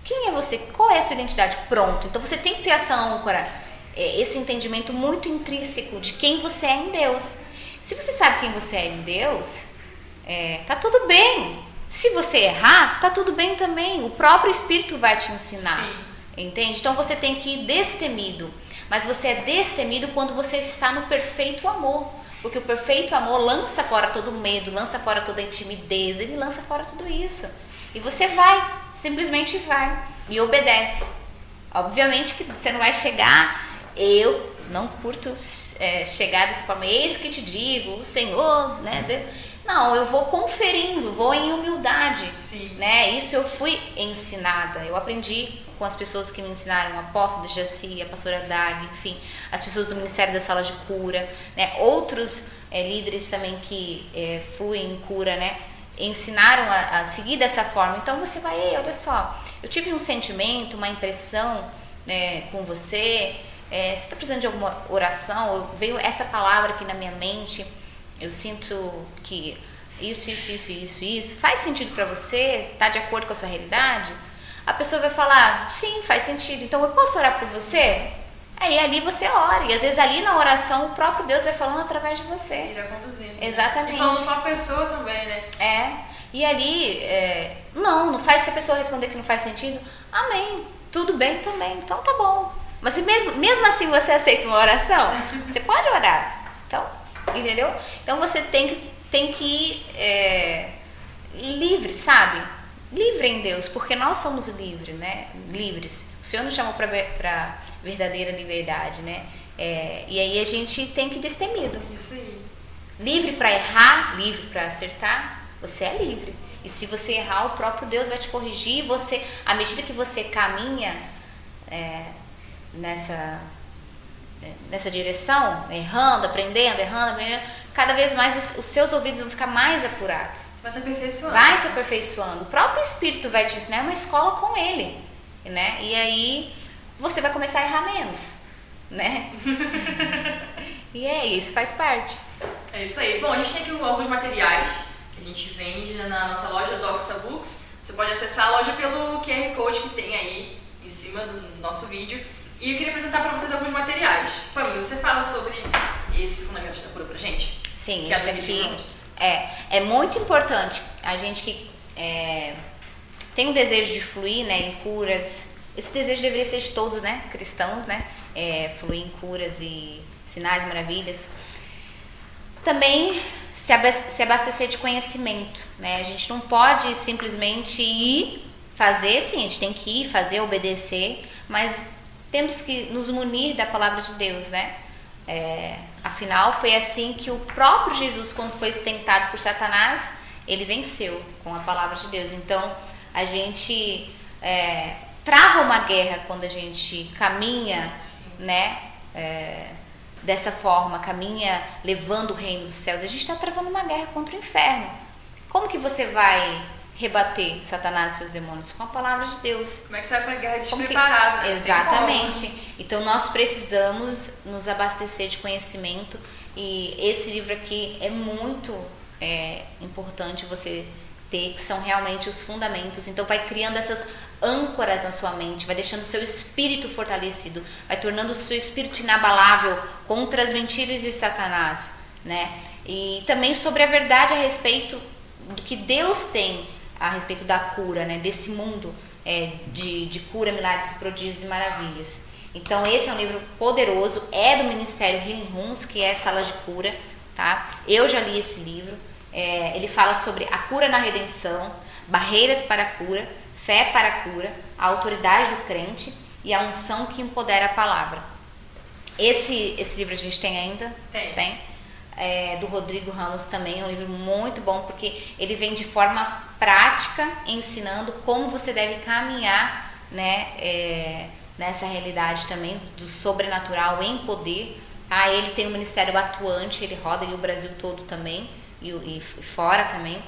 Quem é você? Qual é a sua identidade? Pronto. Então você tem que ter essa âncora, é, esse entendimento muito intrínseco de quem você é em Deus. Se você sabe quem você é em Deus, é, tá tudo bem. Se você errar, tá tudo bem também. O próprio Espírito vai te ensinar. Sim. Entende? Então você tem que ir destemido. Mas você é destemido quando você está no perfeito amor. Porque o perfeito amor lança fora todo medo, lança fora toda timidez, ele lança fora tudo isso. E você vai, simplesmente vai e obedece. Obviamente que você não vai chegar, eu não curto é, chegar dessa forma, eis que te digo, o Senhor, né? Não, eu vou conferindo, vou em humildade, Sim. né? Isso eu fui ensinada, eu aprendi com as pessoas que me ensinaram, o apóstolo de Jaci, a pastora Dag, enfim, as pessoas do Ministério da Sala de Cura, né? Outros é, líderes também que é, fluem em cura, né? ensinaram a, a, seguir dessa forma. Então você vai, Ei, olha só, eu tive um sentimento, uma impressão né, com você. É, você está precisando de alguma oração? Veio essa palavra aqui na minha mente. Eu sinto que isso, isso, isso, isso, isso faz sentido para você? Está de acordo com a sua realidade? A pessoa vai falar, sim, faz sentido. Então eu posso orar por você? Aí ali você ora. E às vezes ali na oração o próprio Deus vai falando através de você. Sim, vai conduzindo. Exatamente. Né? E falando com a pessoa também, né? É. E ali, é, não, não faz se a pessoa responder que não faz sentido. Amém. Tudo bem também. Então tá bom. Mas mesmo, mesmo assim você aceita uma oração, você pode orar. Então, entendeu? Então você tem que, tem que ir é, livre, sabe? Livre em Deus, porque nós somos livres, né? Livres. O Senhor nos chamou para verdadeira liberdade, né? É, e aí a gente tem que ir destemido. Isso aí. Livre para errar, livre para acertar, você é livre. E se você errar, o próprio Deus vai te corrigir. Você, à medida que você caminha é, nessa é, nessa direção, errando, aprendendo, errando, aprendendo, cada vez mais os seus ouvidos vão ficar mais apurados. Vai se aperfeiçoando. Vai se aperfeiçoando. O próprio Espírito vai te ensinar, é uma escola com ele, né? E aí você vai começar a errar menos, né? e é isso, faz parte. É isso aí. Bom, a gente tem aqui alguns materiais que a gente vende na nossa loja Doxa Books. Você pode acessar a loja pelo QR Code que tem aí em cima do nosso vídeo. E eu queria apresentar para vocês alguns materiais. Pamela, você fala sobre esse fundamento da cura pra gente? Sim, que esse aqui é, é muito importante. A gente que é, tem um desejo de fluir né, em curas, esse desejo deveria ser de todos, né? Cristãos, né? É, fluir em curas e sinais, maravilhas. Também se abastecer de conhecimento, né? A gente não pode simplesmente ir fazer, sim, a gente tem que ir, fazer, obedecer, mas temos que nos munir da palavra de Deus, né? É, afinal, foi assim que o próprio Jesus, quando foi tentado por Satanás, ele venceu com a palavra de Deus. Então, a gente é, trava uma guerra quando a gente caminha, né? É, dessa forma, caminha levando o reino dos céus. A gente está travando uma guerra contra o inferno. Como que você vai rebater Satanás e seus demônios? Com a palavra de Deus. Como é que você vai para a guerra despreparada? Que... Né? Exatamente. Então nós precisamos nos abastecer de conhecimento e esse livro aqui é muito é, importante você ter, que são realmente os fundamentos. Então vai criando essas âncoras na sua mente, vai deixando o seu espírito fortalecido, vai tornando o seu espírito inabalável contra as mentiras de Satanás, né? E também sobre a verdade a respeito do que Deus tem a respeito da cura, né? Desse mundo é, de, de cura, milagres, prodígios e maravilhas. Então esse é um livro poderoso, é do Ministério Healing Rooms, que é sala de cura, tá? Eu já li esse livro. É, ele fala sobre a cura na redenção, barreiras para a cura fé para a cura, a autoridade do crente e a unção que empodera a palavra. Esse, esse livro a gente tem ainda? Tem. tem? É, do Rodrigo Ramos também, é um livro muito bom porque ele vem de forma prática ensinando como você deve caminhar né, é, nessa realidade também do sobrenatural em poder. Tá? Ele tem um ministério atuante, ele roda o Brasil todo também e, e fora também.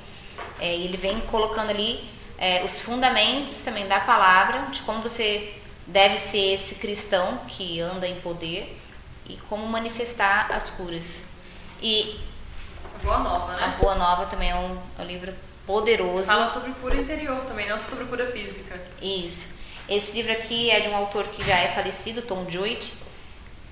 É, ele vem colocando ali é, os fundamentos também da palavra, de como você deve ser esse cristão que anda em poder e como manifestar as curas. E Boa Nova, né? A Boa Nova também é um, é um livro poderoso. Fala sobre cura interior também, não só sobre cura física. Isso. Esse livro aqui é de um autor que já é falecido, Tom Jewett.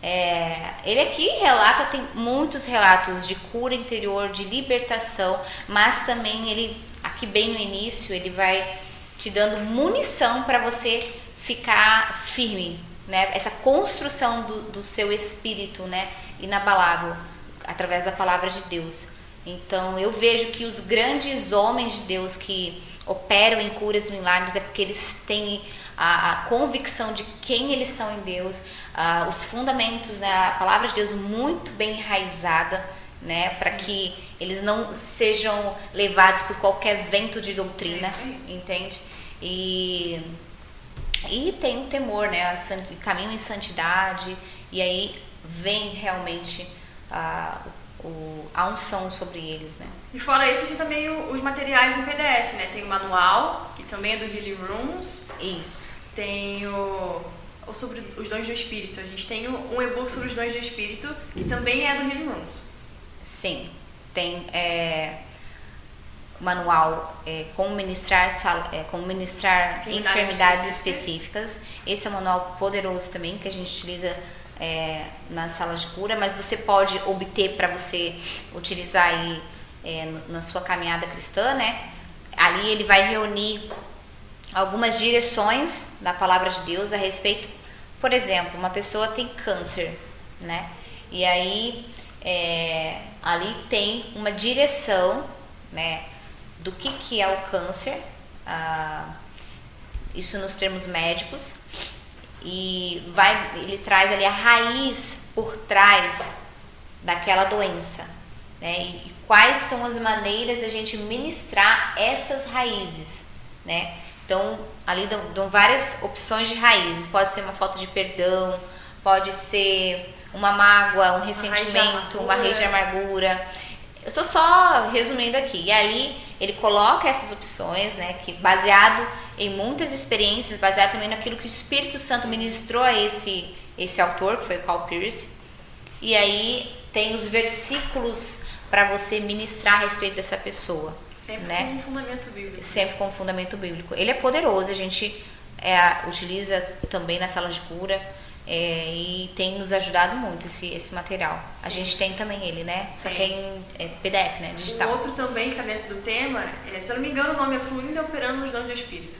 É, ele aqui relata, tem muitos relatos de cura interior, de libertação, mas também ele, aqui bem no início, ele vai te dando munição para você ficar firme, né? Essa construção do, do seu espírito, né? Inabalável, através da palavra de Deus. Então eu vejo que os grandes homens de Deus que operam em curas e milagres é porque eles têm a, a convicção de quem eles são em Deus, uh, os fundamentos, né, a palavra de Deus muito bem enraizada, né, para que eles não sejam levados por qualquer vento de doutrina, é entende? E e tem o temor, né, o caminho em santidade, e aí vem realmente uh, o, a unção sobre eles, né? E fora isso, tem também os materiais em PDF, né? Tem o manual, que também é do Healing Rooms. Isso. Tem o, o sobre os dons do Espírito. A gente tem um e-book sobre os dons do Espírito, que também é do Healing Rooms. Sim. Tem é, manual é, como ministrar, é, como ministrar enfermidades, enfermidades específicas. Esse é um manual poderoso também, que a gente utiliza é, nas salas de cura, mas você pode obter para você utilizar aí é, na sua caminhada cristã, né? Ali ele vai reunir algumas direções da palavra de Deus a respeito, por exemplo, uma pessoa tem câncer, né? E aí é, ali tem uma direção, né? Do que que é o câncer, ah, isso nos termos médicos, e vai, ele traz ali a raiz por trás daquela doença, né? E, e quais são as maneiras da gente ministrar essas raízes, né? Então, ali dão, dão, várias opções de raízes. Pode ser uma falta de perdão, pode ser uma mágoa, um ressentimento, uma raiz de amargura. Eu estou só resumindo aqui. E ali ele coloca essas opções, né, que baseado em muitas experiências, baseado também naquilo que o Espírito Santo ministrou a esse esse autor, que foi Paul Pierce. E aí tem os versículos para você ministrar a respeito dessa pessoa. Sempre né? com fundamento bíblico. Sempre com fundamento bíblico. Ele é poderoso, a gente é, utiliza também na sala de cura. É, e tem nos ajudado muito esse, esse material. Sim. A gente tem também ele, né? Só que é em é, PDF, né? Digital. O outro também que está dentro do tema, é, se eu não me engano, o nome é Fluindo Operando nos Dons do Espírito.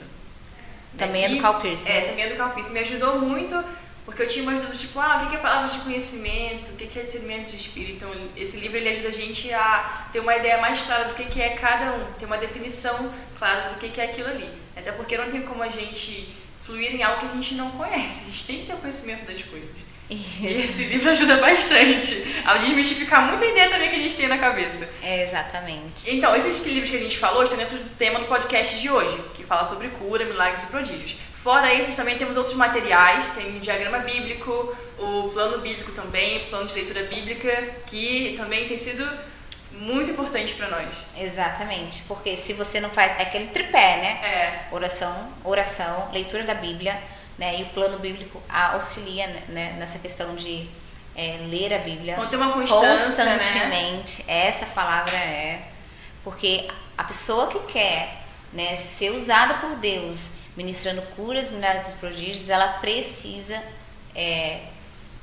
Também é do Cal Pierce. É, né? também é do Cal Pierce. Me ajudou muito, porque eu tinha umas dúvidas, tipo, ah, o que é palavras de conhecimento, o que é discernimento de espírito. Então, esse livro ele ajuda a gente a ter uma ideia mais clara do que é cada um, ter uma definição clara do que é aquilo ali. Até porque não tem como a gente fluir em algo que a gente não conhece. A gente tem que ter o conhecimento das coisas. Isso. E esse livro ajuda bastante a desmistificar muita ideia também que a gente tem na cabeça. É, exatamente. Então, esses livros que a gente falou estão dentro do tema do podcast de hoje, que fala sobre cura, milagres e prodígios. Fora esses, também temos outros materiais, tem o diagrama bíblico, o plano bíblico também, o plano de leitura bíblica, que também tem sido muito importante para nós. Exatamente, porque se você não faz é aquele tripé, né? É. Oração, oração, leitura da Bíblia, né? E o plano bíblico auxilia né, nessa questão de é, ler a Bíblia Manter uma constância, né? constantemente. Né? Essa palavra é porque a pessoa que quer né, ser usada por Deus, ministrando curas, milagres prodígios, ela precisa é,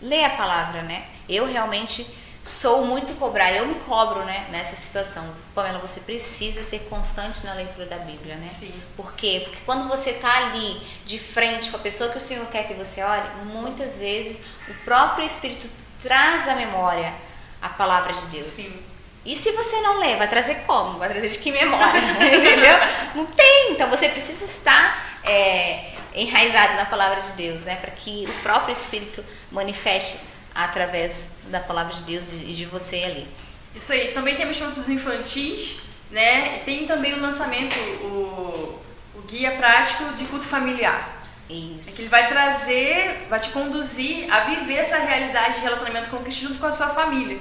ler a palavra, né? Eu realmente sou muito cobrar, eu me cobro, né, nessa situação. Pamela, você precisa ser constante na leitura da Bíblia, né? Sim. Por quê? Porque quando você está ali de frente com a pessoa que o Senhor quer que você olhe, muitas vezes o próprio Espírito traz à memória a palavra de Deus. Sim. E se você não lê, vai trazer como? Vai trazer de que memória? Entendeu? Não tem. Então você precisa estar é, enraizado na palavra de Deus, né? Para que o próprio Espírito manifeste através da palavra de Deus e de você ali. Isso aí. Também temos produtos infantis, né? E tem também o lançamento, o, o guia prático de culto familiar. Isso. É que ele vai trazer, vai te conduzir a viver essa realidade de relacionamento com Cristo junto com a sua família.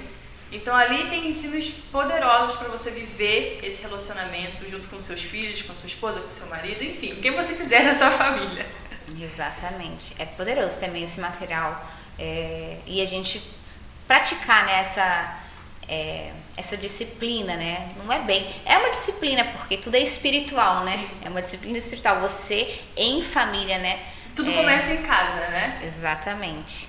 Então ali tem ensinos poderosos para você viver esse relacionamento junto com seus filhos, com sua esposa, com seu marido, enfim, quem você quiser na sua família. Exatamente. É poderoso também esse material. É, e a gente praticar né, essa, é, essa disciplina, né? Não é bem. É uma disciplina, porque tudo é espiritual, né? Sim. É uma disciplina espiritual. Você em família, né? Tudo é, começa em casa, né? Exatamente.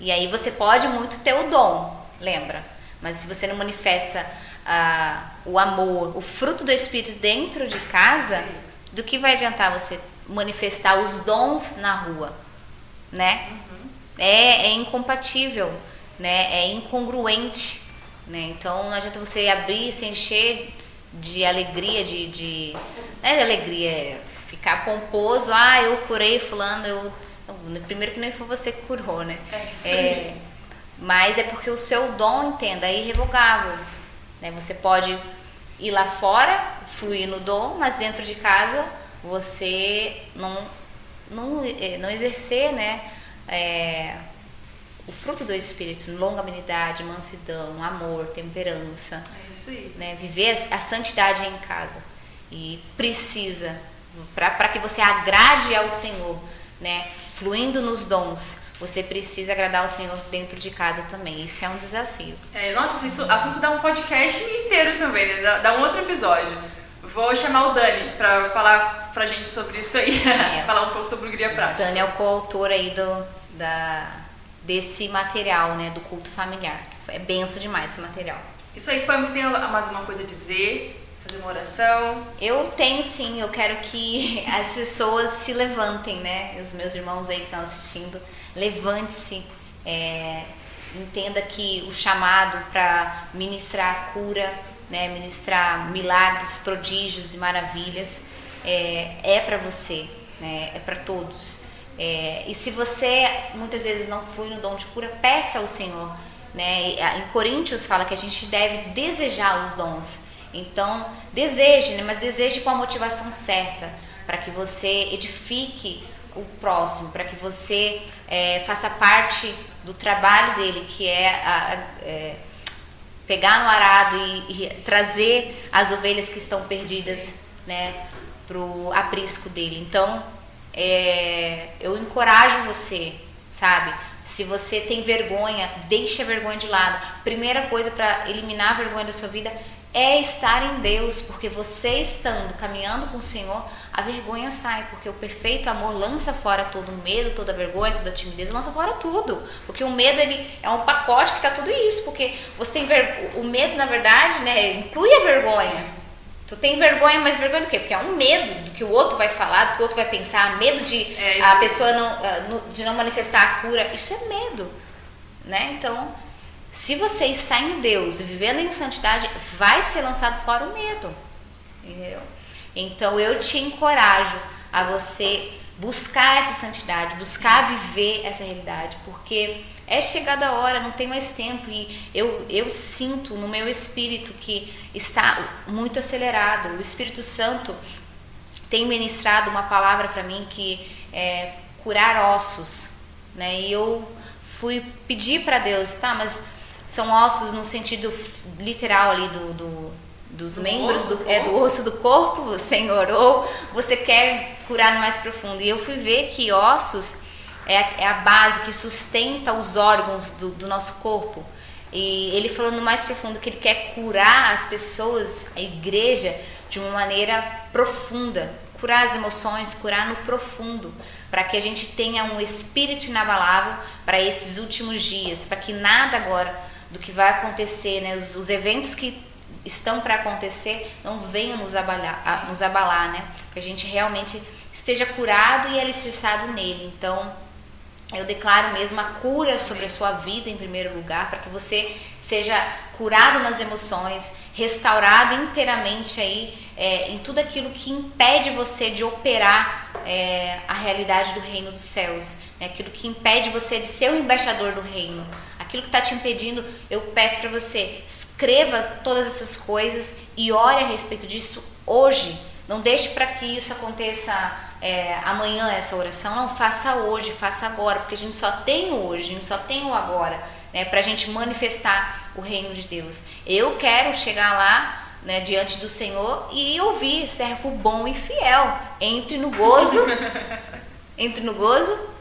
E aí você pode muito ter o dom, lembra? Mas se você não manifesta ah, o amor, o fruto do Espírito dentro de casa, Sim. do que vai adiantar você manifestar os dons na rua, né? Uhum. É, é incompatível, né? É incongruente, né? Então não adianta você abrir, se encher de alegria, de, de não é de alegria, é ficar pomposo. Ah, eu curei fulano, eu primeiro que nem foi você que curou, né? É isso é, mas é porque o seu dom, entenda, é irrevogável. Né? Você pode ir lá fora, fluir no dom, mas dentro de casa você não, não, é, não exercer né, é, o fruto do Espírito, longanimidade, mansidão, amor, temperança. É isso aí. Né, viver a, santidade em casa. E precisa, para que você agrade ao Senhor, né, fluindo nos dons, você precisa agradar o Senhor dentro de casa também. Isso é um desafio. É, nossa, esse assunto dá um podcast inteiro também, né? dá, dá um outro episódio. Vou chamar o Dani para falar pra gente sobre isso aí, é. falar um pouco sobre o Guria Prática. Dani é o coautor aí do, da, desse material, né, do culto familiar. É benção demais esse material. Isso aí, Pam, você tem mais alguma coisa a dizer? Fazer uma oração? Eu tenho sim, eu quero que as pessoas se levantem, né? Os meus irmãos aí que estão assistindo, levante-se, é, entenda que o chamado para ministrar a cura, né, ministrar milagres, prodígios e maravilhas, é, é para você, né, é para todos. É, e se você muitas vezes não flui no dom de cura, peça ao Senhor. Né? Em Coríntios fala que a gente deve desejar os dons. Então, deseje, né? mas deseje com a motivação certa, para que você edifique o próximo, para que você é, faça parte do trabalho dele, que é, a, a, é pegar no arado e, e, trazer as ovelhas que estão perdidas né, para o aprisco dele. Então, é, eu encorajo você, sabe? Se você tem vergonha, deixe a vergonha de lado. Primeira coisa para eliminar a vergonha da sua vida é estar em Deus, porque você estando caminhando com o Senhor, a vergonha sai, porque o perfeito amor lança fora todo o medo, toda a vergonha, toda a timidez, lança fora tudo. Porque o medo ele é um pacote que está tudo isso, porque você tem ver... o medo na verdade, né, inclui a vergonha. Tu tem vergonha, mas vergonha do quê? Porque é um medo do que o outro vai falar, do que o outro vai pensar, medo de é, a pessoa não, ah, de não manifestar a cura. Isso é medo, né? Então, se você está em Deus, vivendo em santidade, vai ser lançado fora o medo. Entendeu? Então eu te encorajo a você buscar essa santidade, buscar viver essa realidade, porque é chegada a hora, não tem mais tempo e eu, eu sinto no meu espírito que está muito acelerado. O Espírito Santo tem ministrado uma palavra para mim que é curar ossos, né? E eu fui pedir para Deus, tá, mas são ossos no sentido literal ali do, do dos do membros do, é, do osso do corpo, Senhor, ou você quer curar no mais profundo. E eu fui ver que ossos é a, é a base que sustenta os órgãos do, do, nosso corpo. E ele falou no mais profundo que ele quer curar as pessoas, a igreja, de uma maneira profunda, curar as emoções, curar no profundo, para que a gente tenha um espírito inabalável para esses últimos dias, para que nada agora do que vai acontecer, né? Os, os eventos que estão para acontecer não venham nos abalar, a, nos abalar, né? Que a gente realmente esteja curado e alicerçado nele. Então, eu declaro mesmo a cura sobre a sua vida em primeiro lugar, para que você seja curado nas emoções, restaurado inteiramente aí é, em tudo aquilo que impede você de operar é, a realidade do reino dos céus, né? aquilo que impede você de ser o embaixador do reino aquilo que está te impedindo, eu peço para você, escreva todas essas coisas e ore a respeito disso hoje. Não deixe para que isso aconteça é, amanhã essa oração, não, faça hoje, faça agora, porque a gente só tem hoje, a gente só tem o agora, né, para a gente manifestar o reino de Deus. Eu quero chegar lá né, diante do Senhor e ouvir, servo bom e fiel. Entre no gozo. entre no gozo.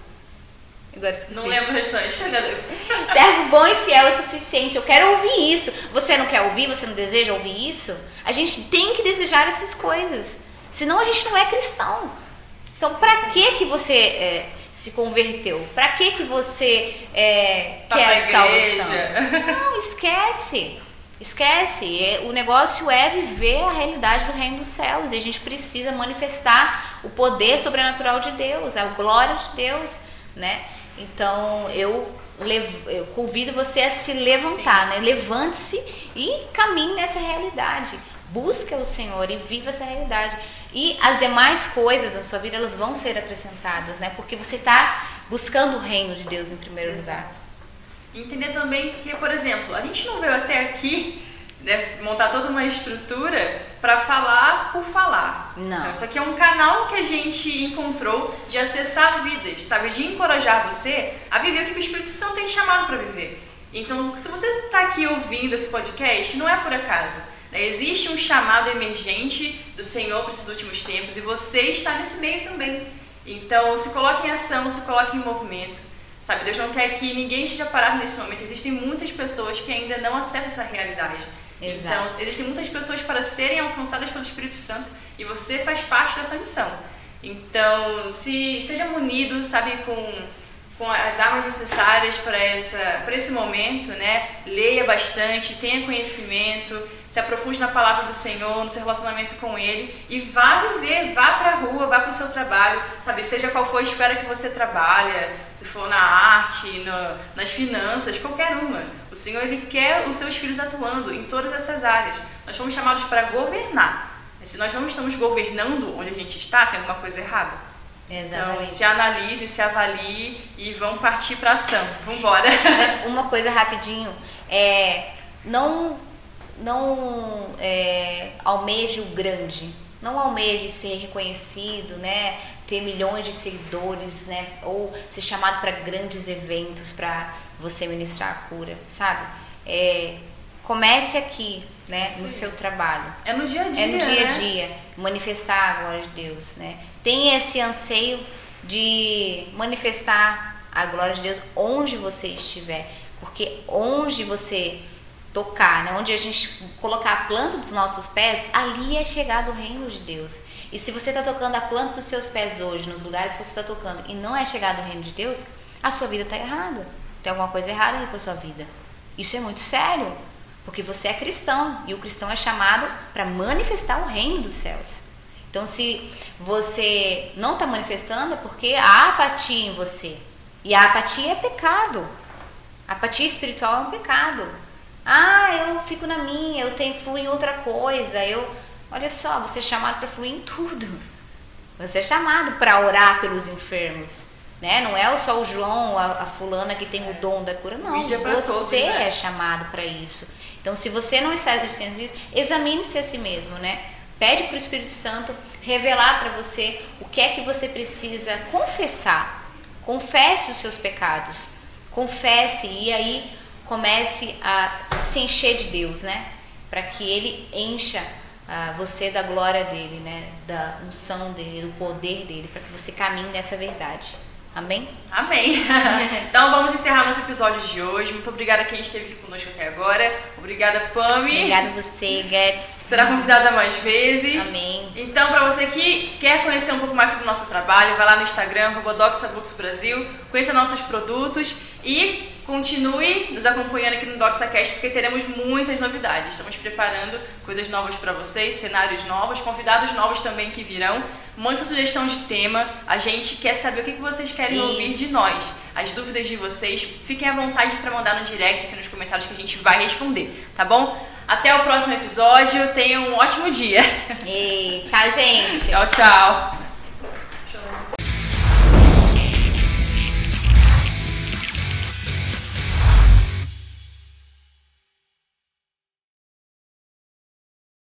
Agora Não lembro o restante. servo bom e fiel é o suficiente. Eu quero ouvir isso. Você não quer ouvir? Você não deseja ouvir isso? A gente tem que desejar essas coisas. Senão a gente não é cristão. Então, para que que você é, se converteu? Para que que você é, tá quer salvação? Não, esquece. Esquece, é, o negócio é viver a realidade do reino dos céus e a gente precisa manifestar o poder sobrenatural de Deus, a glória de Deus, né? Então eu, eu convido você a se levantar, Sim. né? Levante-se e caminhe nessa realidade. Busque o Senhor e viva essa realidade. E as demais coisas da sua vida elas vão ser acrescentadas, né? Porque você está buscando o reino de Deus em primeiro Exato. lugar. Entender também que, por exemplo, a gente não veio até aqui montar toda uma estrutura para falar por falar. Não. Isso aqui é um canal que a gente encontrou de acessar vidas, sabe? De encorajar você a viver o que o Espírito Santo tem te chamado para viver. Então, se você está aqui ouvindo esse podcast, não é por acaso. Né? Existe um chamado emergente do Senhor para esses últimos tempos e você está nesse meio também. Então, se coloque em ação, se coloque em movimento. Sabe, Deus não quer que ninguém esteja parado nesse momento. Existem muitas pessoas que ainda não acessam essa realidade. Exato. Então, existem muitas pessoas para serem alcançadas pelo Espírito Santo e você faz parte dessa missão. Então, se esteja munido, sabe, com com as armas necessárias para, essa, para esse momento, né? Leia bastante, tenha conhecimento, se aprofunde na palavra do Senhor, no seu relacionamento com Ele e vá viver, vá para a rua, vá para o seu trabalho, sabe? Seja qual for a esfera que você trabalha, se for na arte, no, nas finanças, qualquer uma. O Senhor, Ele quer os seus filhos atuando em todas essas áreas. Nós fomos chamados para governar. Se nós não estamos governando onde a gente está, tem alguma coisa errada. Exatamente. Então, se analise, se avalie e vão partir para ação. Vamos embora. Uma coisa rapidinho, é, não não é, almeje o grande, não almeje ser reconhecido, né, ter milhões de seguidores, né, ou ser chamado para grandes eventos para você ministrar a cura, sabe? É, comece aqui, né, Sim. no seu trabalho. É no dia a dia. É no dia a né? dia, manifestar a glória de Deus, né? Tem esse anseio de manifestar a glória de Deus onde você estiver, porque onde você tocar, né, onde a gente colocar a planta dos nossos pés, ali é chegado o reino de Deus. E se você está tocando a planta dos seus pés hoje, nos lugares que você está tocando, e não é chegado o reino de Deus, a sua vida está errada. Tem alguma coisa errada com a sua vida. Isso é muito sério, porque você é cristão e o cristão é chamado para manifestar o reino dos céus. Então, se você não está manifestando, é porque há apatia em você. E a apatia é pecado. A apatia espiritual é um pecado. Ah, eu fico na minha, eu tenho fluir em outra coisa. Eu, olha só, você é chamado para fluir em tudo. Você é chamado para orar pelos enfermos, né? Não é só o João, a, a fulana que tem o dom da cura, não. Você todos, né? é chamado para isso. Então, se você não está exercendo isso, examine-se a si mesmo, né? Pede para o Espírito Santo revelar para você o que é que você precisa confessar. Confesse os seus pecados. Confesse e aí comece a se encher de Deus, né? Para que Ele encha uh, você da glória dele, né? Da unção dele, do poder dele, para que você caminhe nessa verdade. Amém? Amém. então vamos encerrar nosso episódio de hoje. Muito obrigada a quem esteve aqui conosco até agora. Obrigada, Pami. Obrigada você, Gaps. Será convidada mais vezes. Amém. Então, para você que quer conhecer um pouco mais sobre o nosso trabalho, vai lá no Instagram, Brasil, conheça nossos produtos e continue nos acompanhando aqui no DoxaCast porque teremos muitas novidades. Estamos preparando coisas novas para vocês, cenários novos, convidados novos também que virão. Muita sugestão de tema. A gente quer saber o que vocês querem Isso. ouvir de nós. As dúvidas de vocês, fiquem à vontade para mandar no direct aqui nos comentários que a gente vai responder, tá bom? Até o próximo episódio. Tenham um ótimo dia. E tchau, gente. tchau, tchau.